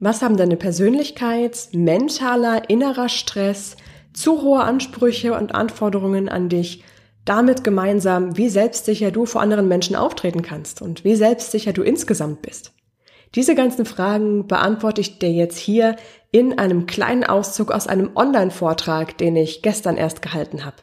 Was haben deine Persönlichkeit, mentaler, innerer Stress, zu hohe Ansprüche und Anforderungen an dich damit gemeinsam, wie selbstsicher du vor anderen Menschen auftreten kannst und wie selbstsicher du insgesamt bist? Diese ganzen Fragen beantworte ich dir jetzt hier in einem kleinen Auszug aus einem Online-Vortrag, den ich gestern erst gehalten habe.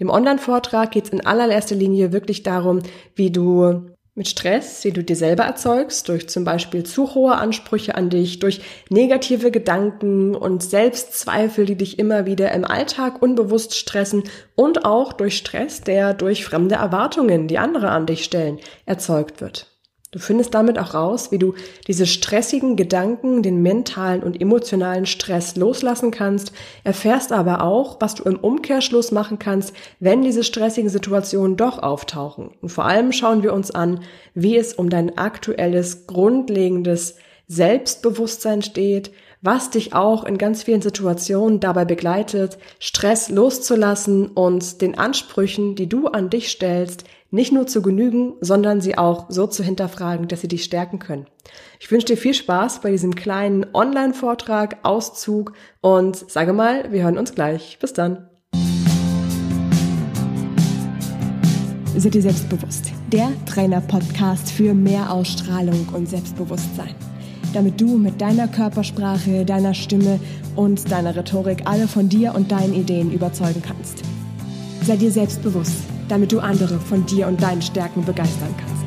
Dem Online-Vortrag geht es in allererster Linie wirklich darum, wie du mit Stress, wie du dir selber erzeugst, durch zum Beispiel zu hohe Ansprüche an dich, durch negative Gedanken und Selbstzweifel, die dich immer wieder im Alltag unbewusst stressen und auch durch Stress, der durch fremde Erwartungen, die andere an dich stellen, erzeugt wird. Du findest damit auch raus, wie du diese stressigen Gedanken, den mentalen und emotionalen Stress loslassen kannst, erfährst aber auch, was du im Umkehrschluss machen kannst, wenn diese stressigen Situationen doch auftauchen. Und vor allem schauen wir uns an, wie es um dein aktuelles, grundlegendes Selbstbewusstsein steht, was dich auch in ganz vielen Situationen dabei begleitet, Stress loszulassen und den Ansprüchen, die du an dich stellst, nicht nur zu genügen, sondern sie auch so zu hinterfragen, dass sie dich stärken können. Ich wünsche dir viel Spaß bei diesem kleinen Online-Vortrag, Auszug und sage mal, wir hören uns gleich. Bis dann. Sei dir selbstbewusst. Der Trainer-Podcast für mehr Ausstrahlung und Selbstbewusstsein. Damit du mit deiner Körpersprache, deiner Stimme und deiner Rhetorik alle von dir und deinen Ideen überzeugen kannst. Sei dir selbstbewusst damit du andere von dir und deinen Stärken begeistern kannst.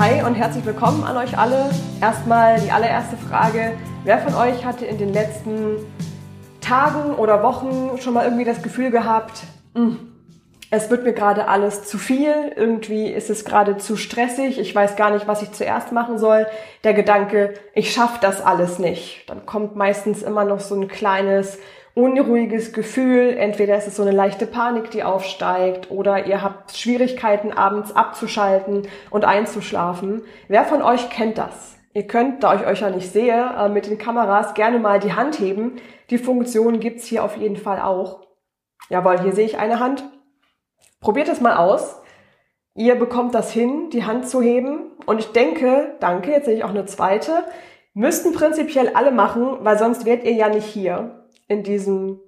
Hi und herzlich willkommen an euch alle. Erstmal die allererste Frage. Wer von euch hatte in den letzten Tagen oder Wochen schon mal irgendwie das Gefühl gehabt, hm, es wird mir gerade alles zu viel, irgendwie ist es gerade zu stressig, ich weiß gar nicht, was ich zuerst machen soll. Der Gedanke, ich schaffe das alles nicht. Dann kommt meistens immer noch so ein kleines unruhiges Gefühl, entweder ist es so eine leichte Panik, die aufsteigt, oder ihr habt Schwierigkeiten abends abzuschalten und einzuschlafen. Wer von euch kennt das? Ihr könnt, da ich euch ja nicht sehe, äh, mit den Kameras gerne mal die Hand heben. Die Funktion gibt's hier auf jeden Fall auch. Jawohl, hier sehe ich eine Hand. Probiert es mal aus. Ihr bekommt das hin, die Hand zu heben. Und ich denke, danke, jetzt sehe ich auch eine zweite, müssten prinzipiell alle machen, weil sonst wärt ihr ja nicht hier in diesem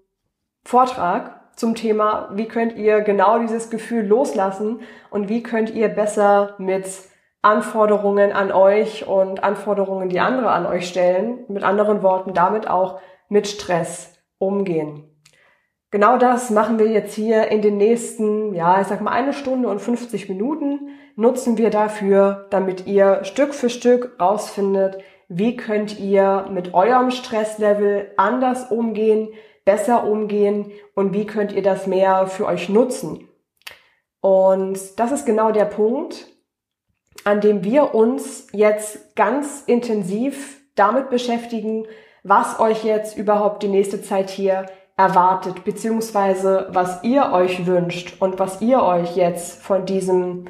Vortrag zum Thema, wie könnt ihr genau dieses Gefühl loslassen und wie könnt ihr besser mit Anforderungen an euch und Anforderungen, die andere an euch stellen, mit anderen Worten damit auch mit Stress umgehen. Genau das machen wir jetzt hier in den nächsten, ja, ich sag mal eine Stunde und 50 Minuten nutzen wir dafür, damit ihr Stück für Stück rausfindet, wie könnt ihr mit eurem Stresslevel anders umgehen, besser umgehen und wie könnt ihr das mehr für euch nutzen. Und das ist genau der Punkt, an dem wir uns jetzt ganz intensiv damit beschäftigen, was euch jetzt überhaupt die nächste Zeit hier erwartet, beziehungsweise was ihr euch wünscht und was ihr euch jetzt von diesem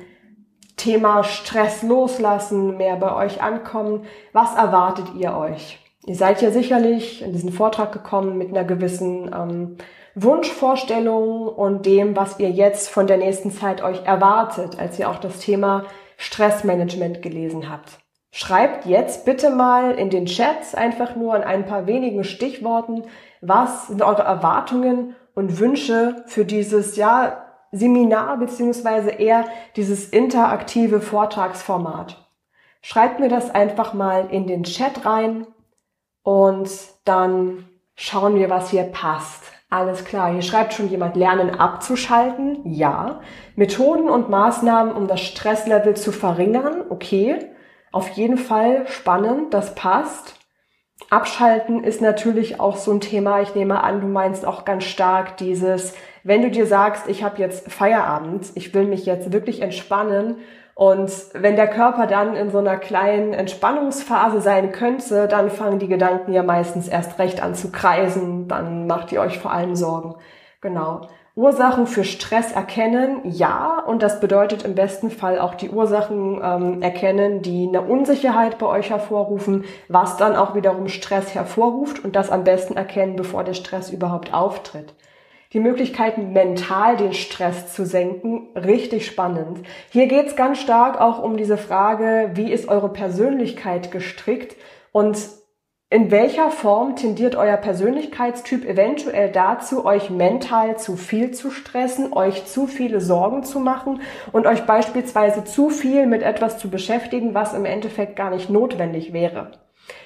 Thema Stress loslassen, mehr bei euch ankommen, was erwartet ihr euch? Ihr seid ja sicherlich in diesen Vortrag gekommen mit einer gewissen ähm, Wunschvorstellung und dem, was ihr jetzt von der nächsten Zeit euch erwartet, als ihr auch das Thema Stressmanagement gelesen habt. Schreibt jetzt bitte mal in den Chats einfach nur in ein paar wenigen Stichworten, was sind eure Erwartungen und Wünsche für dieses ja, Seminar beziehungsweise eher dieses interaktive Vortragsformat? Schreibt mir das einfach mal in den Chat rein und dann schauen wir, was hier passt. Alles klar, hier schreibt schon jemand, lernen abzuschalten. Ja. Methoden und Maßnahmen, um das Stresslevel zu verringern. Okay. Auf jeden Fall spannend, das passt. Abschalten ist natürlich auch so ein Thema. Ich nehme an, du meinst auch ganz stark dieses, wenn du dir sagst, ich habe jetzt Feierabend, ich will mich jetzt wirklich entspannen und wenn der Körper dann in so einer kleinen Entspannungsphase sein könnte, dann fangen die Gedanken ja meistens erst recht an zu kreisen, dann macht ihr euch vor allem Sorgen. Genau. Ursachen für Stress erkennen, ja, und das bedeutet im besten Fall auch die Ursachen ähm, erkennen, die eine Unsicherheit bei euch hervorrufen, was dann auch wiederum Stress hervorruft und das am besten erkennen, bevor der Stress überhaupt auftritt. die Möglichkeiten, mental den Stress zu senken. Richtig spannend. Hier geht es ganz stark auch um diese Frage, wie ist eure Persönlichkeit gestrickt und in welcher Form tendiert euer Persönlichkeitstyp eventuell dazu, euch mental zu viel zu stressen, euch zu viele Sorgen zu machen und euch beispielsweise zu viel mit etwas zu beschäftigen, was im Endeffekt gar nicht notwendig wäre?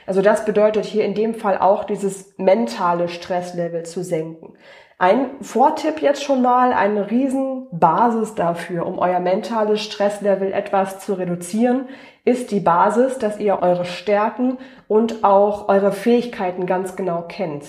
Also das bedeutet hier in dem Fall auch dieses mentale Stresslevel zu senken. Ein Vortipp jetzt schon mal, eine riesen Basis dafür, um euer mentales Stresslevel etwas zu reduzieren, ist die Basis, dass ihr eure Stärken und auch eure Fähigkeiten ganz genau kennt.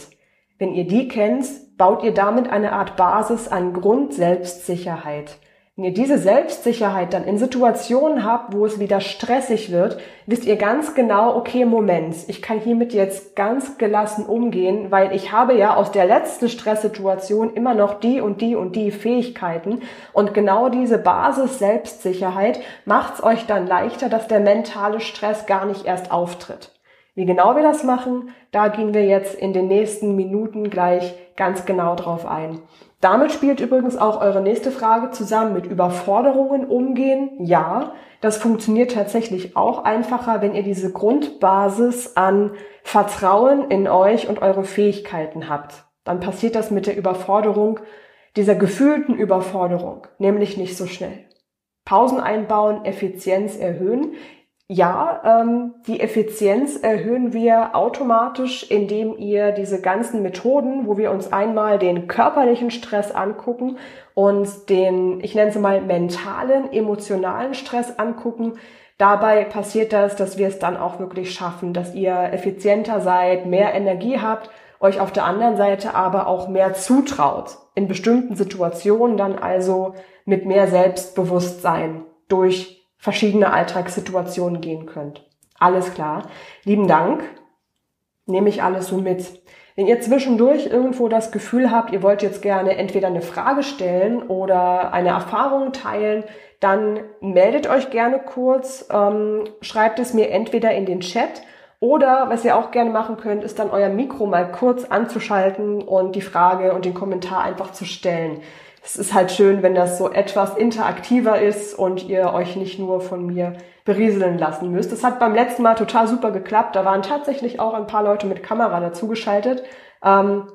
Wenn ihr die kennt, baut ihr damit eine Art Basis an Grundselbstsicherheit. Wenn ihr diese Selbstsicherheit dann in Situationen habt, wo es wieder stressig wird, wisst ihr ganz genau, okay, Moment, ich kann hiermit jetzt ganz gelassen umgehen, weil ich habe ja aus der letzten Stresssituation immer noch die und die und die Fähigkeiten und genau diese Basis Selbstsicherheit macht es euch dann leichter, dass der mentale Stress gar nicht erst auftritt. Wie genau wir das machen, da gehen wir jetzt in den nächsten Minuten gleich ganz genau drauf ein. Damit spielt übrigens auch eure nächste Frage zusammen mit Überforderungen umgehen. Ja, das funktioniert tatsächlich auch einfacher, wenn ihr diese Grundbasis an Vertrauen in euch und eure Fähigkeiten habt. Dann passiert das mit der Überforderung, dieser gefühlten Überforderung, nämlich nicht so schnell. Pausen einbauen, Effizienz erhöhen. Ja, ähm, die Effizienz erhöhen wir automatisch, indem ihr diese ganzen Methoden, wo wir uns einmal den körperlichen Stress angucken und den, ich nenne es mal, mentalen, emotionalen Stress angucken. Dabei passiert das, dass wir es dann auch wirklich schaffen, dass ihr effizienter seid, mehr Energie habt, euch auf der anderen Seite aber auch mehr zutraut. In bestimmten Situationen dann also mit mehr Selbstbewusstsein durch verschiedene Alltagssituationen gehen könnt. Alles klar. Lieben Dank. Nehme ich alles so mit. Wenn ihr zwischendurch irgendwo das Gefühl habt, ihr wollt jetzt gerne entweder eine Frage stellen oder eine Erfahrung teilen, dann meldet euch gerne kurz, ähm, schreibt es mir entweder in den Chat oder was ihr auch gerne machen könnt, ist dann euer Mikro mal kurz anzuschalten und die Frage und den Kommentar einfach zu stellen es ist halt schön, wenn das so etwas interaktiver ist und ihr euch nicht nur von mir berieseln lassen müsst. Das hat beim letzten Mal total super geklappt. Da waren tatsächlich auch ein paar Leute mit Kamera dazugeschaltet. Ähm,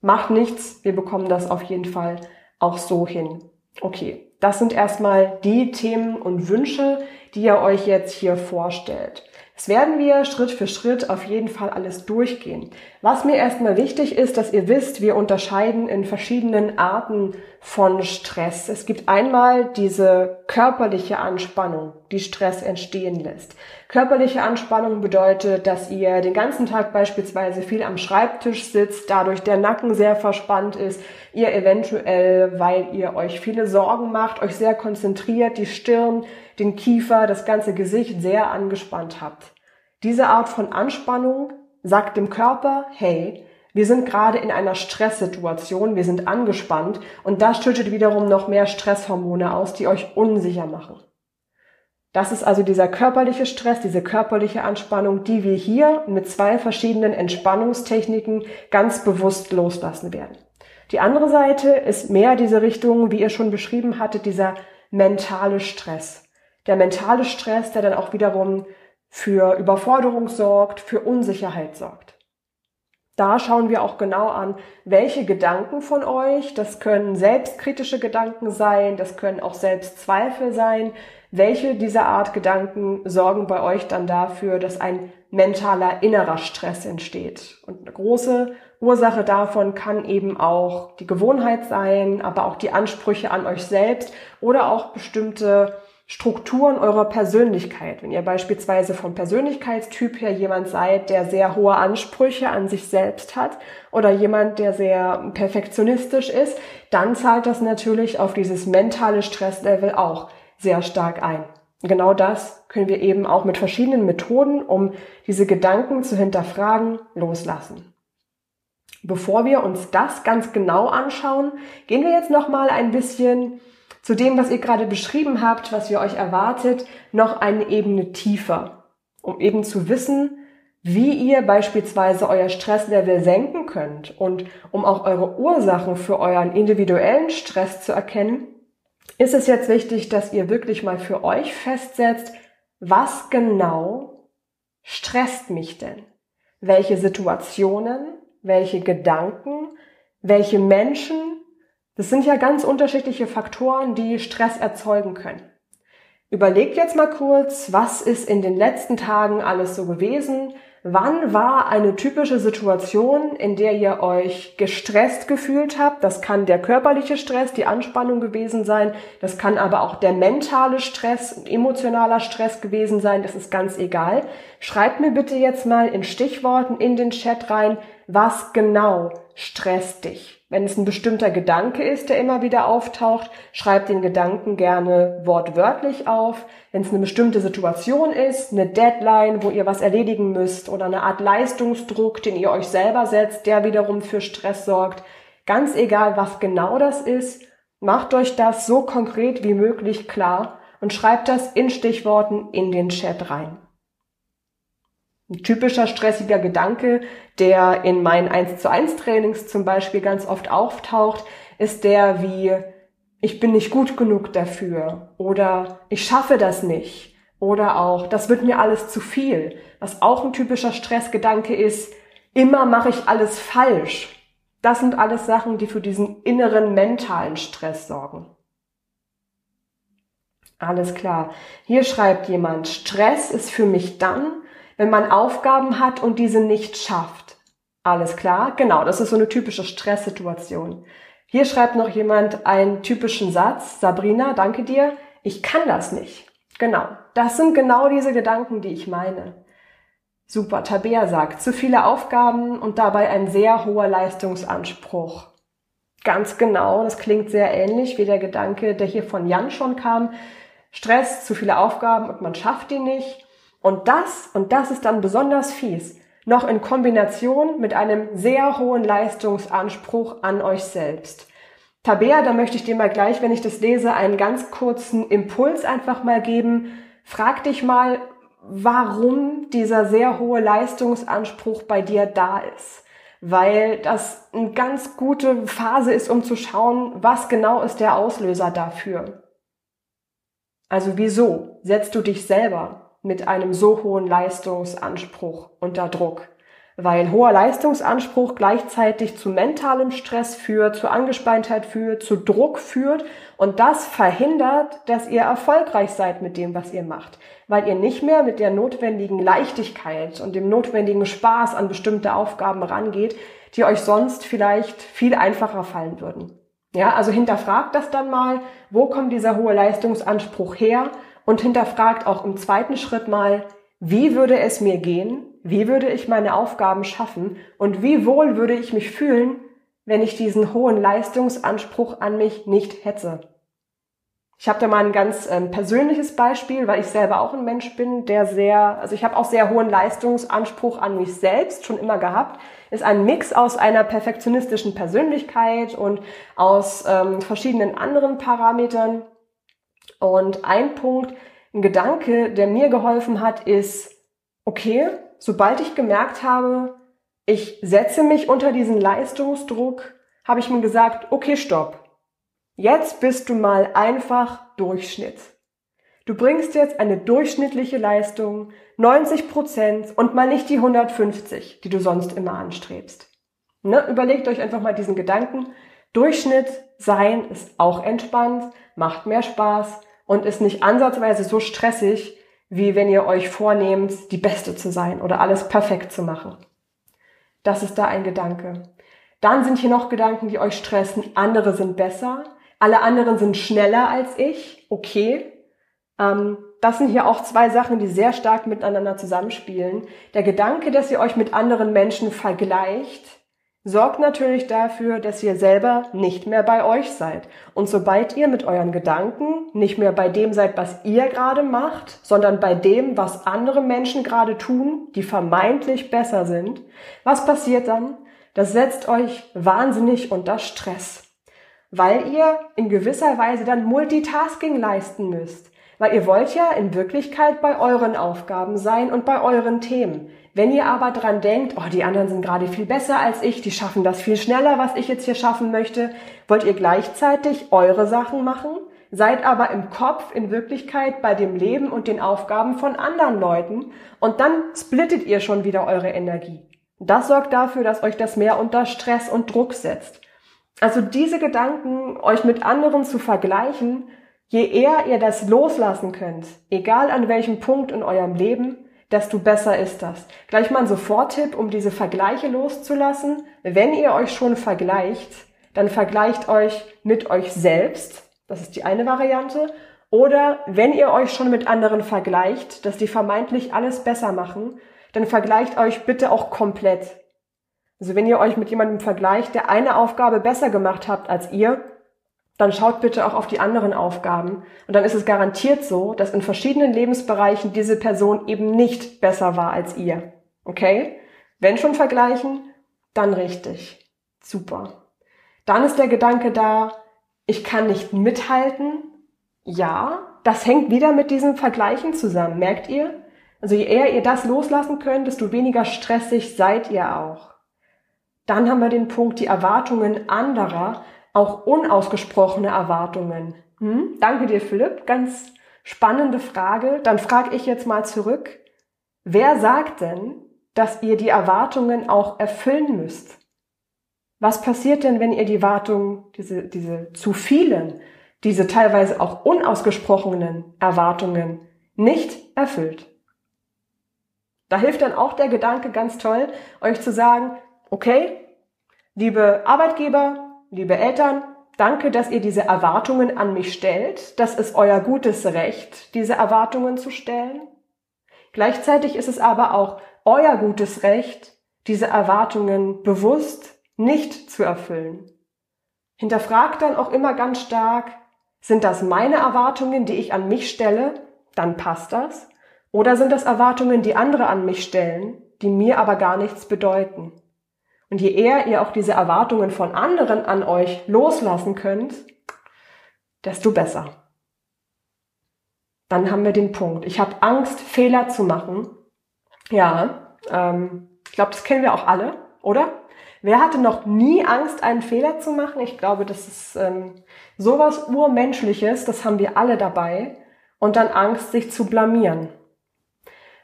macht nichts, wir bekommen das auf jeden Fall auch so hin. Okay, das sind erstmal die Themen und Wünsche, die ihr euch jetzt hier vorstellt. Das werden wir Schritt für Schritt auf jeden Fall alles durchgehen. Was mir erstmal wichtig ist, dass ihr wisst, wir unterscheiden in verschiedenen Arten von Stress. Es gibt einmal diese körperliche Anspannung, die Stress entstehen lässt. Körperliche Anspannung bedeutet, dass ihr den ganzen Tag beispielsweise viel am Schreibtisch sitzt, dadurch der Nacken sehr verspannt ist, ihr eventuell, weil ihr euch viele Sorgen macht, euch sehr konzentriert, die Stirn, den Kiefer, das ganze Gesicht sehr angespannt habt. Diese Art von Anspannung sagt dem Körper, hey, wir sind gerade in einer Stresssituation, wir sind angespannt und das schüttet wiederum noch mehr Stresshormone aus, die euch unsicher machen. Das ist also dieser körperliche Stress, diese körperliche Anspannung, die wir hier mit zwei verschiedenen Entspannungstechniken ganz bewusst loslassen werden. Die andere Seite ist mehr diese Richtung, wie ihr schon beschrieben hattet, dieser mentale Stress der mentale Stress, der dann auch wiederum für Überforderung sorgt, für Unsicherheit sorgt. Da schauen wir auch genau an, welche Gedanken von euch, das können selbstkritische Gedanken sein, das können auch Selbstzweifel sein, welche dieser Art Gedanken sorgen bei euch dann dafür, dass ein mentaler innerer Stress entsteht. Und eine große Ursache davon kann eben auch die Gewohnheit sein, aber auch die Ansprüche an euch selbst oder auch bestimmte Strukturen eurer Persönlichkeit. Wenn ihr beispielsweise vom Persönlichkeitstyp her jemand seid, der sehr hohe Ansprüche an sich selbst hat oder jemand, der sehr perfektionistisch ist, dann zahlt das natürlich auf dieses mentale Stresslevel auch sehr stark ein. Genau das können wir eben auch mit verschiedenen Methoden, um diese Gedanken zu hinterfragen, loslassen. Bevor wir uns das ganz genau anschauen, gehen wir jetzt noch mal ein bisschen zu dem, was ihr gerade beschrieben habt, was ihr euch erwartet, noch eine Ebene tiefer, um eben zu wissen, wie ihr beispielsweise euer Stresslevel senken könnt und um auch eure Ursachen für euren individuellen Stress zu erkennen, ist es jetzt wichtig, dass ihr wirklich mal für euch festsetzt, was genau stresst mich denn? Welche Situationen, welche Gedanken, welche Menschen? Das sind ja ganz unterschiedliche Faktoren, die Stress erzeugen können. Überlegt jetzt mal kurz, was ist in den letzten Tagen alles so gewesen? Wann war eine typische Situation, in der ihr euch gestresst gefühlt habt? Das kann der körperliche Stress, die Anspannung gewesen sein. Das kann aber auch der mentale Stress, emotionaler Stress gewesen sein. Das ist ganz egal. Schreibt mir bitte jetzt mal in Stichworten in den Chat rein, was genau stresst dich. Wenn es ein bestimmter Gedanke ist, der immer wieder auftaucht, schreibt den Gedanken gerne wortwörtlich auf. Wenn es eine bestimmte Situation ist, eine Deadline, wo ihr was erledigen müsst oder eine Art Leistungsdruck, den ihr euch selber setzt, der wiederum für Stress sorgt, ganz egal, was genau das ist, macht euch das so konkret wie möglich klar und schreibt das in Stichworten in den Chat rein. Ein typischer stressiger Gedanke, der in meinen 1 zu 1 Trainings zum Beispiel ganz oft auftaucht, ist der wie, ich bin nicht gut genug dafür oder ich schaffe das nicht oder auch, das wird mir alles zu viel. Was auch ein typischer Stressgedanke ist, immer mache ich alles falsch. Das sind alles Sachen, die für diesen inneren mentalen Stress sorgen. Alles klar. Hier schreibt jemand, Stress ist für mich dann, wenn man Aufgaben hat und diese nicht schafft. Alles klar? Genau, das ist so eine typische Stresssituation. Hier schreibt noch jemand einen typischen Satz. Sabrina, danke dir. Ich kann das nicht. Genau. Das sind genau diese Gedanken, die ich meine. Super. Tabea sagt, zu viele Aufgaben und dabei ein sehr hoher Leistungsanspruch. Ganz genau. Das klingt sehr ähnlich wie der Gedanke, der hier von Jan schon kam. Stress, zu viele Aufgaben und man schafft die nicht. Und das, und das ist dann besonders fies, noch in Kombination mit einem sehr hohen Leistungsanspruch an euch selbst. Tabea, da möchte ich dir mal gleich, wenn ich das lese, einen ganz kurzen Impuls einfach mal geben. Frag dich mal, warum dieser sehr hohe Leistungsanspruch bei dir da ist. Weil das eine ganz gute Phase ist, um zu schauen, was genau ist der Auslöser dafür. Also wieso setzt du dich selber mit einem so hohen Leistungsanspruch unter Druck. Weil hoher Leistungsanspruch gleichzeitig zu mentalem Stress führt, zu Angespanntheit führt, zu Druck führt und das verhindert, dass ihr erfolgreich seid mit dem, was ihr macht. Weil ihr nicht mehr mit der notwendigen Leichtigkeit und dem notwendigen Spaß an bestimmte Aufgaben rangeht, die euch sonst vielleicht viel einfacher fallen würden. Ja, also hinterfragt das dann mal, wo kommt dieser hohe Leistungsanspruch her und hinterfragt auch im zweiten Schritt mal, wie würde es mir gehen, wie würde ich meine Aufgaben schaffen und wie wohl würde ich mich fühlen, wenn ich diesen hohen Leistungsanspruch an mich nicht hetze. Ich habe da mal ein ganz ähm, persönliches Beispiel, weil ich selber auch ein Mensch bin, der sehr, also ich habe auch sehr hohen Leistungsanspruch an mich selbst schon immer gehabt. Ist ein Mix aus einer perfektionistischen Persönlichkeit und aus ähm, verschiedenen anderen Parametern. Und ein Punkt, ein Gedanke, der mir geholfen hat, ist, okay, sobald ich gemerkt habe, ich setze mich unter diesen Leistungsdruck, habe ich mir gesagt, okay, stopp. Jetzt bist du mal einfach Durchschnitt. Du bringst jetzt eine durchschnittliche Leistung, 90 Prozent und mal nicht die 150, die du sonst immer anstrebst. Ne? Überlegt euch einfach mal diesen Gedanken. Durchschnitt sein ist auch entspannt, macht mehr Spaß und ist nicht ansatzweise so stressig, wie wenn ihr euch vornehmt, die Beste zu sein oder alles perfekt zu machen. Das ist da ein Gedanke. Dann sind hier noch Gedanken, die euch stressen. Andere sind besser. Alle anderen sind schneller als ich. Okay. Ähm, das sind hier auch zwei Sachen, die sehr stark miteinander zusammenspielen. Der Gedanke, dass ihr euch mit anderen Menschen vergleicht, sorgt natürlich dafür, dass ihr selber nicht mehr bei euch seid. Und sobald ihr mit euren Gedanken nicht mehr bei dem seid, was ihr gerade macht, sondern bei dem, was andere Menschen gerade tun, die vermeintlich besser sind, was passiert dann? Das setzt euch wahnsinnig unter Stress, weil ihr in gewisser Weise dann Multitasking leisten müsst Weil ihr wollt ja in Wirklichkeit bei euren Aufgaben sein und bei euren Themen. Wenn ihr aber dran denkt, oh, die anderen sind gerade viel besser als ich, die schaffen das viel schneller, was ich jetzt hier schaffen möchte, wollt ihr gleichzeitig eure Sachen machen, seid aber im Kopf in Wirklichkeit bei dem Leben und den Aufgaben von anderen Leuten und dann splittet ihr schon wieder eure Energie. Das sorgt dafür, dass euch das mehr unter Stress und Druck setzt. Also diese Gedanken, euch mit anderen zu vergleichen, je eher ihr das loslassen könnt, egal an welchem Punkt in eurem Leben, desto besser ist das. Gleich mal ein Soforttipp, um diese Vergleiche loszulassen. Wenn ihr euch schon vergleicht, dann vergleicht euch mit euch selbst. Das ist die eine Variante. Oder wenn ihr euch schon mit anderen vergleicht, dass die vermeintlich alles besser machen, dann vergleicht euch bitte auch komplett. Also wenn ihr euch mit jemandem vergleicht, der eine Aufgabe besser gemacht habt als ihr, dann schaut bitte auch auf die anderen Aufgaben. Und dann ist es garantiert so, dass in verschiedenen Lebensbereichen diese Person eben nicht besser war als ihr. Okay? Wenn schon vergleichen, dann richtig. Super. Dann ist der Gedanke da, ich kann nicht mithalten. Ja, das hängt wieder mit diesem Vergleichen zusammen. Merkt ihr? Also je eher ihr das loslassen könnt, desto weniger stressig seid ihr auch. Dann haben wir den Punkt, die Erwartungen anderer auch unausgesprochene Erwartungen. Hm? Danke dir, Philipp. Ganz spannende Frage. Dann frage ich jetzt mal zurück. Wer sagt denn, dass ihr die Erwartungen auch erfüllen müsst? Was passiert denn, wenn ihr die Erwartungen, diese, diese zu vielen, diese teilweise auch unausgesprochenen Erwartungen nicht erfüllt? Da hilft dann auch der Gedanke ganz toll, euch zu sagen, okay, liebe Arbeitgeber, Liebe Eltern, danke, dass ihr diese Erwartungen an mich stellt. Das ist euer gutes Recht, diese Erwartungen zu stellen. Gleichzeitig ist es aber auch euer gutes Recht, diese Erwartungen bewusst nicht zu erfüllen. Hinterfragt dann auch immer ganz stark, sind das meine Erwartungen, die ich an mich stelle? Dann passt das. Oder sind das Erwartungen, die andere an mich stellen, die mir aber gar nichts bedeuten? Und je eher ihr auch diese Erwartungen von anderen an euch loslassen könnt, desto besser. Dann haben wir den Punkt. Ich habe Angst, Fehler zu machen. Ja, ähm, ich glaube, das kennen wir auch alle, oder? Wer hatte noch nie Angst, einen Fehler zu machen? Ich glaube, das ist ähm, sowas Urmenschliches, das haben wir alle dabei. Und dann Angst, sich zu blamieren.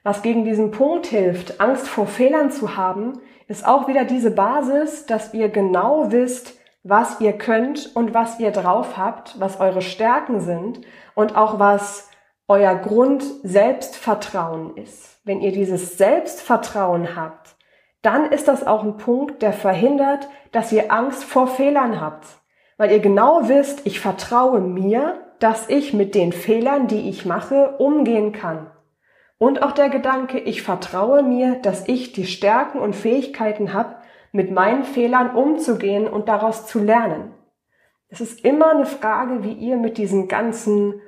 Was gegen diesen Punkt hilft, Angst vor Fehlern zu haben, ist auch wieder diese Basis, dass ihr genau wisst, was ihr könnt und was ihr drauf habt, was eure Stärken sind und auch was euer Grund Selbstvertrauen ist. Wenn ihr dieses Selbstvertrauen habt, dann ist das auch ein Punkt, der verhindert, dass ihr Angst vor Fehlern habt. Weil ihr genau wisst, ich vertraue mir, dass ich mit den Fehlern, die ich mache, umgehen kann. Und auch der Gedanke, ich vertraue mir, dass ich die Stärken und Fähigkeiten habe, mit meinen Fehlern umzugehen und daraus zu lernen. Es ist immer eine Frage, wie ihr mit diesen ganzen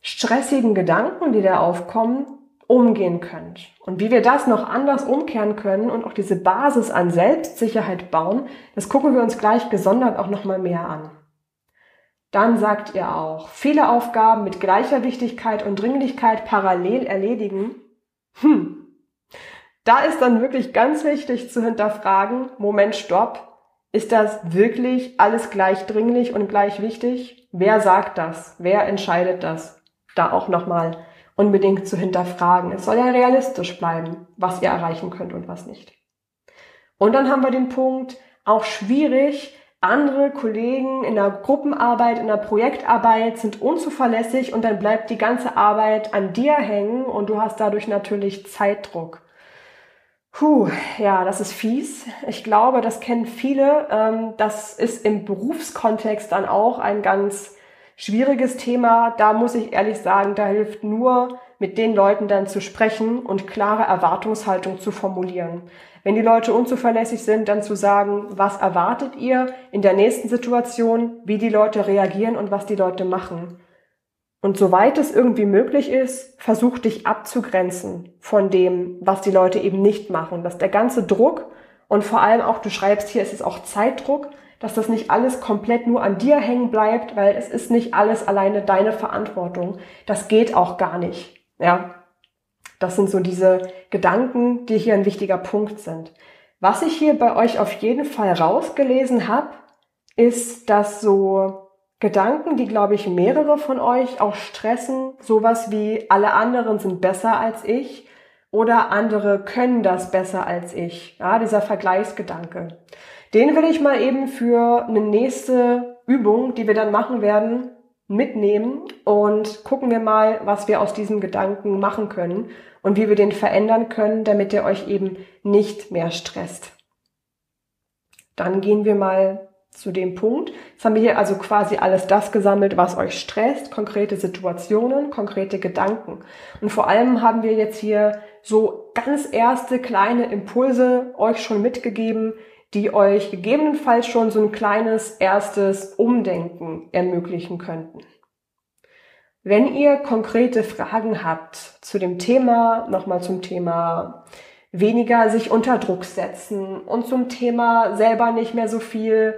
stressigen Gedanken, die da aufkommen, umgehen könnt. Und wie wir das noch anders umkehren können und auch diese Basis an Selbstsicherheit bauen, das gucken wir uns gleich gesondert auch nochmal mehr an. Dann sagt ihr auch, viele Aufgaben mit gleicher Wichtigkeit und Dringlichkeit parallel erledigen. Hm. Da ist dann wirklich ganz wichtig zu hinterfragen, Moment, stopp. Ist das wirklich alles gleich dringlich und gleich wichtig? Wer sagt das? Wer entscheidet das? Da auch nochmal unbedingt zu hinterfragen. Es soll ja realistisch bleiben, was ihr erreichen könnt und was nicht. Und dann haben wir den Punkt, auch schwierig, andere Kollegen in der Gruppenarbeit, in der Projektarbeit sind unzuverlässig und dann bleibt die ganze Arbeit an dir hängen und du hast dadurch natürlich Zeitdruck. Puh, ja, das ist fies. Ich glaube, das kennen viele. Ähm, das ist im Berufskontext dann auch ein ganz schwieriges Thema. Da muss ich ehrlich sagen, da hilft nur, mit den Leuten dann zu sprechen und klare Erwartungshaltung zu formulieren. Wenn die Leute unzuverlässig sind, dann zu sagen, was erwartet ihr in der nächsten Situation, wie die Leute reagieren und was die Leute machen. Und soweit es irgendwie möglich ist, versuch dich abzugrenzen von dem, was die Leute eben nicht machen. Dass der ganze Druck und vor allem auch, du schreibst hier, es ist auch Zeitdruck, dass das nicht alles komplett nur an dir hängen bleibt, weil es ist nicht alles alleine deine Verantwortung. Das geht auch gar nicht. Ja. Das sind so diese Gedanken, die hier ein wichtiger Punkt sind. Was ich hier bei euch auf jeden Fall rausgelesen habe, ist, dass so Gedanken, die, glaube ich, mehrere von euch auch stressen, sowas wie alle anderen sind besser als ich oder andere können das besser als ich. Ja, dieser Vergleichsgedanke. Den will ich mal eben für eine nächste Übung, die wir dann machen werden, mitnehmen und gucken wir mal, was wir aus diesem Gedanken machen können und wie wir den verändern können, damit er euch eben nicht mehr stresst. Dann gehen wir mal zu dem Punkt. Jetzt haben wir hier also quasi alles das gesammelt, was euch stresst, konkrete Situationen, konkrete Gedanken. Und vor allem haben wir jetzt hier so ganz erste kleine Impulse euch schon mitgegeben, die euch gegebenenfalls schon so ein kleines erstes Umdenken ermöglichen könnten. Wenn ihr konkrete Fragen habt zu dem Thema, nochmal zum Thema weniger sich unter Druck setzen und zum Thema selber nicht mehr so viel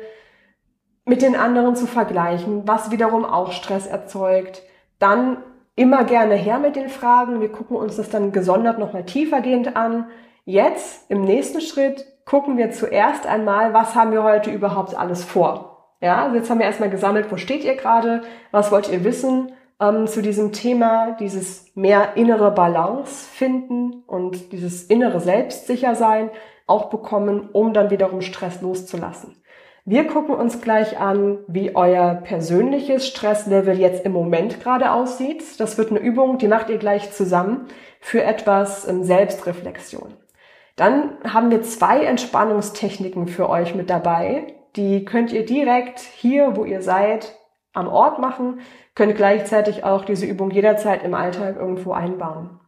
mit den anderen zu vergleichen, was wiederum auch Stress erzeugt, dann immer gerne her mit den Fragen. Wir gucken uns das dann gesondert nochmal tiefergehend an. Jetzt, im nächsten Schritt, gucken wir zuerst einmal, was haben wir heute überhaupt alles vor. Ja, also jetzt haben wir erstmal gesammelt, wo steht ihr gerade, was wollt ihr wissen ähm, zu diesem Thema, dieses mehr innere Balance finden und dieses innere Selbstsichersein auch bekommen, um dann wiederum Stress loszulassen. Wir gucken uns gleich an, wie euer persönliches Stresslevel jetzt im Moment gerade aussieht. Das wird eine Übung, die macht ihr gleich zusammen für etwas ähm, Selbstreflexion. Dann haben wir zwei Entspannungstechniken für euch mit dabei. Die könnt ihr direkt hier, wo ihr seid, am Ort machen, könnt gleichzeitig auch diese Übung jederzeit im Alltag irgendwo einbauen.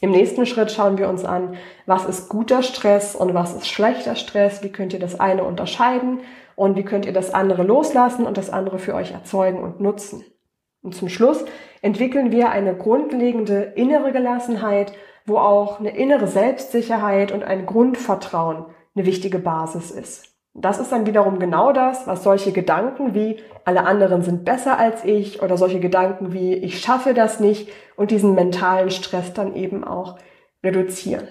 Im nächsten Schritt schauen wir uns an, was ist guter Stress und was ist schlechter Stress, wie könnt ihr das eine unterscheiden und wie könnt ihr das andere loslassen und das andere für euch erzeugen und nutzen. Und zum Schluss entwickeln wir eine grundlegende innere Gelassenheit, wo auch eine innere Selbstsicherheit und ein Grundvertrauen eine wichtige Basis ist. Das ist dann wiederum genau das, was solche Gedanken wie alle anderen sind besser als ich oder solche Gedanken wie ich schaffe das nicht und diesen mentalen Stress dann eben auch reduzieren.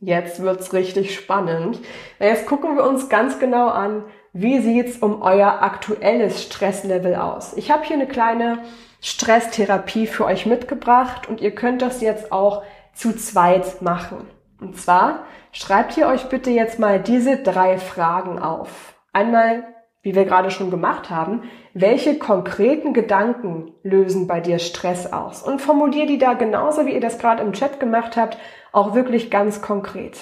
Jetzt wird's richtig spannend. Jetzt gucken wir uns ganz genau an, wie sieht's um euer aktuelles Stresslevel aus. Ich habe hier eine kleine Stresstherapie für euch mitgebracht und ihr könnt das jetzt auch zu zweit machen. Und zwar schreibt ihr euch bitte jetzt mal diese drei Fragen auf. Einmal, wie wir gerade schon gemacht haben, welche konkreten Gedanken lösen bei dir Stress aus? Und formulier die da genauso, wie ihr das gerade im Chat gemacht habt, auch wirklich ganz konkret.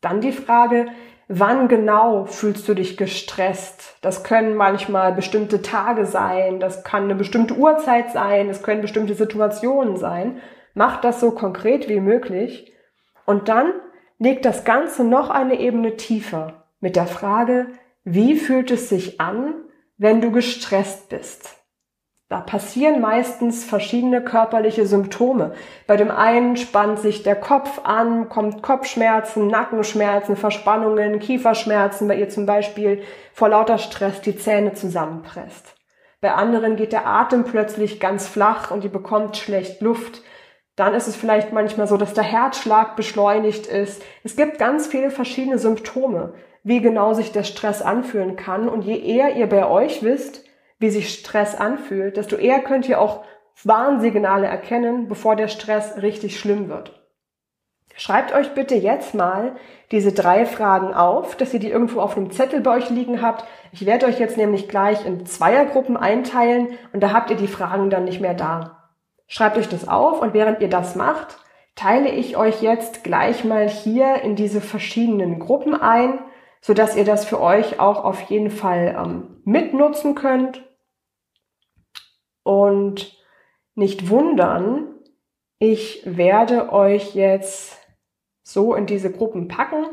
Dann die Frage, wann genau fühlst du dich gestresst? Das können manchmal bestimmte Tage sein, das kann eine bestimmte Uhrzeit sein, es können bestimmte Situationen sein. Macht das so konkret wie möglich. Und dann legt das Ganze noch eine Ebene tiefer mit der Frage, wie fühlt es sich an, wenn du gestresst bist? Da passieren meistens verschiedene körperliche Symptome. Bei dem einen spannt sich der Kopf an, kommt Kopfschmerzen, Nackenschmerzen, Verspannungen, Kieferschmerzen, weil ihr zum Beispiel vor lauter Stress die Zähne zusammenpresst. Bei anderen geht der Atem plötzlich ganz flach und ihr bekommt schlecht Luft. Dann ist es vielleicht manchmal so, dass der Herzschlag beschleunigt ist. Es gibt ganz viele verschiedene Symptome, wie genau sich der Stress anfühlen kann. Und je eher ihr bei euch wisst, wie sich Stress anfühlt, desto eher könnt ihr auch Warnsignale erkennen, bevor der Stress richtig schlimm wird. Schreibt euch bitte jetzt mal diese drei Fragen auf, dass ihr die irgendwo auf einem Zettel bei euch liegen habt. Ich werde euch jetzt nämlich gleich in Zweiergruppen einteilen und da habt ihr die Fragen dann nicht mehr da. Schreibt euch das auf und während ihr das macht, teile ich euch jetzt gleich mal hier in diese verschiedenen Gruppen ein, so dass ihr das für euch auch auf jeden Fall ähm, mitnutzen könnt. Und nicht wundern, ich werde euch jetzt so in diese Gruppen packen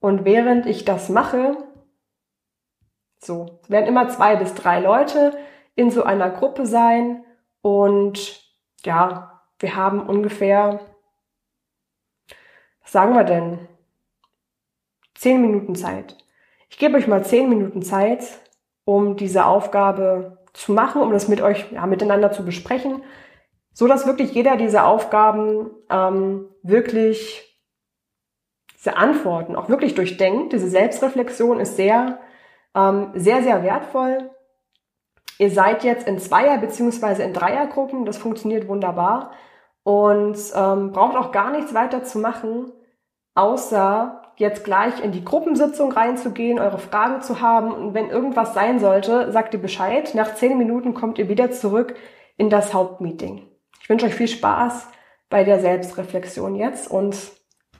und während ich das mache, so, es werden immer zwei bis drei Leute in so einer Gruppe sein und ja, wir haben ungefähr, was sagen wir denn, Zehn Minuten Zeit. Ich gebe euch mal zehn Minuten Zeit, um diese Aufgabe zu machen, um das mit euch ja, miteinander zu besprechen, so dass wirklich jeder diese Aufgaben ähm, wirklich diese Antworten auch wirklich durchdenkt. Diese Selbstreflexion ist sehr, ähm, sehr, sehr wertvoll. Ihr seid jetzt in Zweier- beziehungsweise in Dreiergruppen. Das funktioniert wunderbar und ähm, braucht auch gar nichts weiter zu machen, außer jetzt gleich in die Gruppensitzung reinzugehen, eure Fragen zu haben und wenn irgendwas sein sollte, sagt ihr Bescheid. Nach zehn Minuten kommt ihr wieder zurück in das Hauptmeeting. Ich wünsche euch viel Spaß bei der Selbstreflexion jetzt und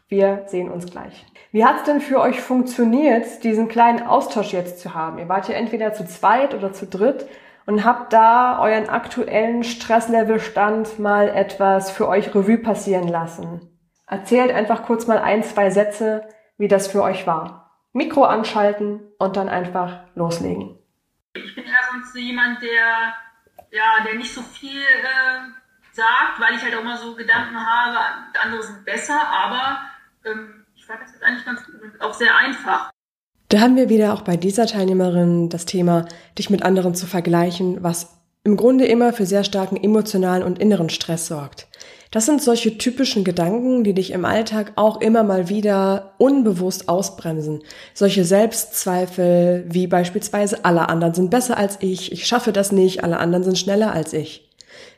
wir sehen uns gleich. Wie hat es denn für euch funktioniert, diesen kleinen Austausch jetzt zu haben? Ihr wart ja entweder zu zweit oder zu dritt und habt da euren aktuellen Stresslevelstand mal etwas für euch Revue passieren lassen. Erzählt einfach kurz mal ein, zwei Sätze, wie das für euch war. Mikro anschalten und dann einfach loslegen. Ich bin eher sonst jemand, der, ja, der nicht so viel äh, sagt, weil ich halt auch immer so Gedanken habe, andere sind besser, aber ähm, ich fand das jetzt eigentlich ganz gut und auch sehr einfach. Da haben wir wieder auch bei dieser Teilnehmerin das Thema, dich mit anderen zu vergleichen, was im Grunde immer für sehr starken emotionalen und inneren Stress sorgt. Das sind solche typischen Gedanken, die dich im Alltag auch immer mal wieder unbewusst ausbremsen. Solche Selbstzweifel wie beispielsweise alle anderen sind besser als ich, ich schaffe das nicht, alle anderen sind schneller als ich.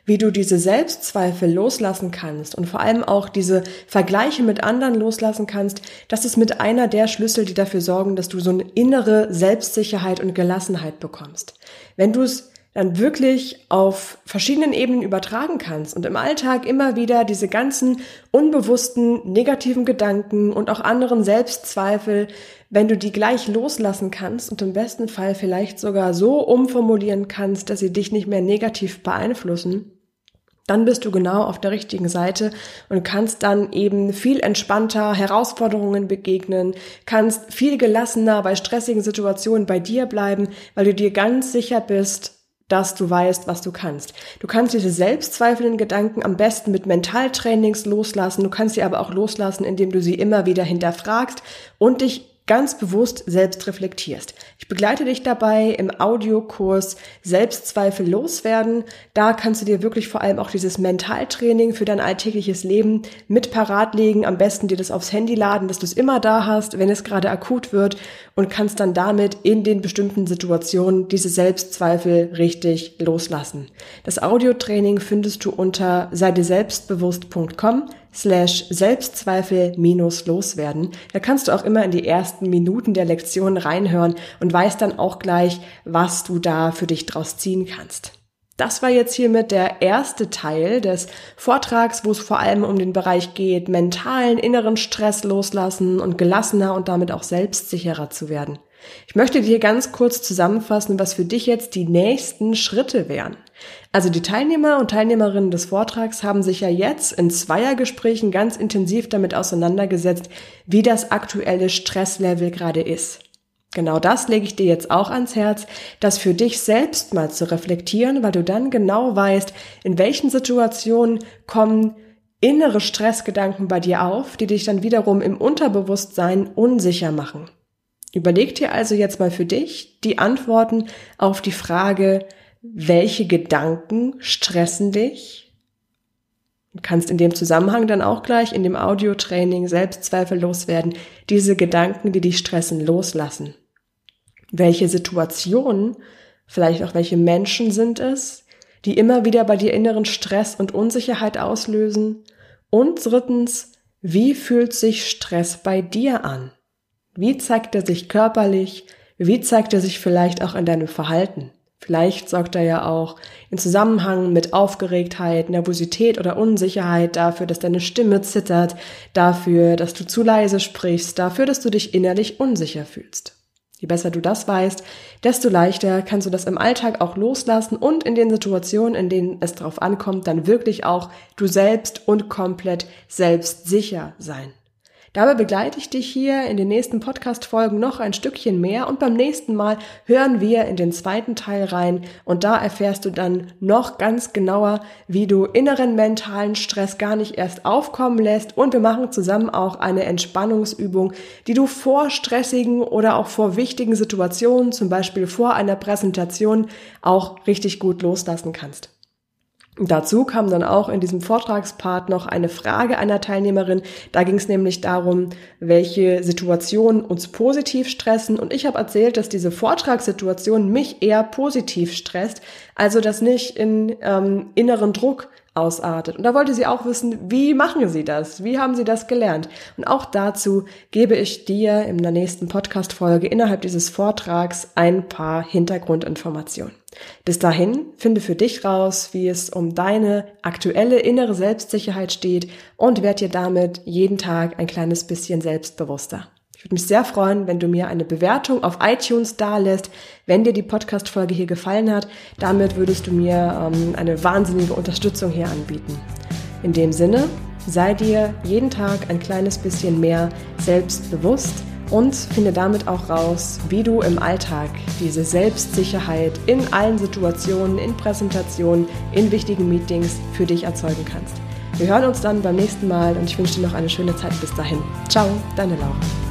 Wie du diese Selbstzweifel loslassen kannst und vor allem auch diese Vergleiche mit anderen loslassen kannst, das ist mit einer der Schlüssel, die dafür sorgen, dass du so eine innere Selbstsicherheit und Gelassenheit bekommst. Wenn du es dann wirklich auf verschiedenen Ebenen übertragen kannst und im Alltag immer wieder diese ganzen unbewussten negativen Gedanken und auch anderen Selbstzweifel, wenn du die gleich loslassen kannst und im besten Fall vielleicht sogar so umformulieren kannst, dass sie dich nicht mehr negativ beeinflussen, dann bist du genau auf der richtigen Seite und kannst dann eben viel entspannter Herausforderungen begegnen, kannst viel gelassener bei stressigen Situationen bei dir bleiben, weil du dir ganz sicher bist, dass du weißt, was du kannst. Du kannst diese selbstzweifelnden Gedanken am besten mit Mentaltrainings loslassen. Du kannst sie aber auch loslassen, indem du sie immer wieder hinterfragst und dich ganz bewusst selbst reflektierst. Ich begleite dich dabei im Audiokurs Selbstzweifel loswerden. Da kannst du dir wirklich vor allem auch dieses Mentaltraining für dein alltägliches Leben mit parat legen. Am besten dir das aufs Handy laden, dass du es immer da hast, wenn es gerade akut wird und kannst dann damit in den bestimmten Situationen diese Selbstzweifel richtig loslassen. Das Audiotraining findest du unter seide selbstbewusst.com slash Selbstzweifel minus loswerden. Da kannst du auch immer in die ersten Minuten der Lektion reinhören und weißt dann auch gleich, was du da für dich draus ziehen kannst. Das war jetzt hiermit der erste Teil des Vortrags, wo es vor allem um den Bereich geht, mentalen inneren Stress loslassen und gelassener und damit auch selbstsicherer zu werden. Ich möchte dir ganz kurz zusammenfassen, was für dich jetzt die nächsten Schritte wären. Also die Teilnehmer und Teilnehmerinnen des Vortrags haben sich ja jetzt in Zweiergesprächen ganz intensiv damit auseinandergesetzt, wie das aktuelle Stresslevel gerade ist. Genau das lege ich dir jetzt auch ans Herz, das für dich selbst mal zu reflektieren, weil du dann genau weißt, in welchen Situationen kommen innere Stressgedanken bei dir auf, die dich dann wiederum im Unterbewusstsein unsicher machen. Überleg dir also jetzt mal für dich die Antworten auf die Frage, welche Gedanken stressen dich? Du kannst in dem Zusammenhang dann auch gleich in dem Audiotraining Selbstzweifel loswerden, diese Gedanken, die dich stressen, loslassen. Welche Situationen, vielleicht auch welche Menschen sind es, die immer wieder bei dir inneren Stress und Unsicherheit auslösen? Und drittens, wie fühlt sich Stress bei dir an? Wie zeigt er sich körperlich? Wie zeigt er sich vielleicht auch in deinem Verhalten? Vielleicht sorgt er ja auch in Zusammenhang mit Aufgeregtheit, Nervosität oder Unsicherheit dafür, dass deine Stimme zittert, dafür, dass du zu leise sprichst, dafür, dass du dich innerlich unsicher fühlst. Je besser du das weißt, desto leichter kannst du das im Alltag auch loslassen und in den Situationen, in denen es drauf ankommt, dann wirklich auch du selbst und komplett selbstsicher sein. Dabei begleite ich dich hier in den nächsten Podcast-Folgen noch ein Stückchen mehr und beim nächsten Mal hören wir in den zweiten Teil rein und da erfährst du dann noch ganz genauer, wie du inneren mentalen Stress gar nicht erst aufkommen lässt und wir machen zusammen auch eine Entspannungsübung, die du vor stressigen oder auch vor wichtigen Situationen, zum Beispiel vor einer Präsentation, auch richtig gut loslassen kannst. Dazu kam dann auch in diesem Vortragspart noch eine Frage einer Teilnehmerin. Da ging es nämlich darum, welche Situationen uns positiv stressen. Und ich habe erzählt, dass diese Vortragssituation mich eher positiv stresst, also das nicht in ähm, inneren Druck ausartet. Und da wollte sie auch wissen, wie machen Sie das? Wie haben Sie das gelernt? Und auch dazu gebe ich dir in der nächsten Podcast-Folge innerhalb dieses Vortrags ein paar Hintergrundinformationen. Bis dahin finde für dich raus, wie es um deine aktuelle innere Selbstsicherheit steht und werd dir damit jeden Tag ein kleines bisschen selbstbewusster. Ich würde mich sehr freuen, wenn du mir eine Bewertung auf iTunes dalässt, wenn dir die Podcast-Folge hier gefallen hat. Damit würdest du mir ähm, eine wahnsinnige Unterstützung hier anbieten. In dem Sinne, sei dir jeden Tag ein kleines bisschen mehr selbstbewusst und finde damit auch raus, wie du im Alltag diese Selbstsicherheit in allen Situationen, in Präsentationen, in wichtigen Meetings für dich erzeugen kannst. Wir hören uns dann beim nächsten Mal und ich wünsche dir noch eine schöne Zeit bis dahin. Ciao, deine Laura.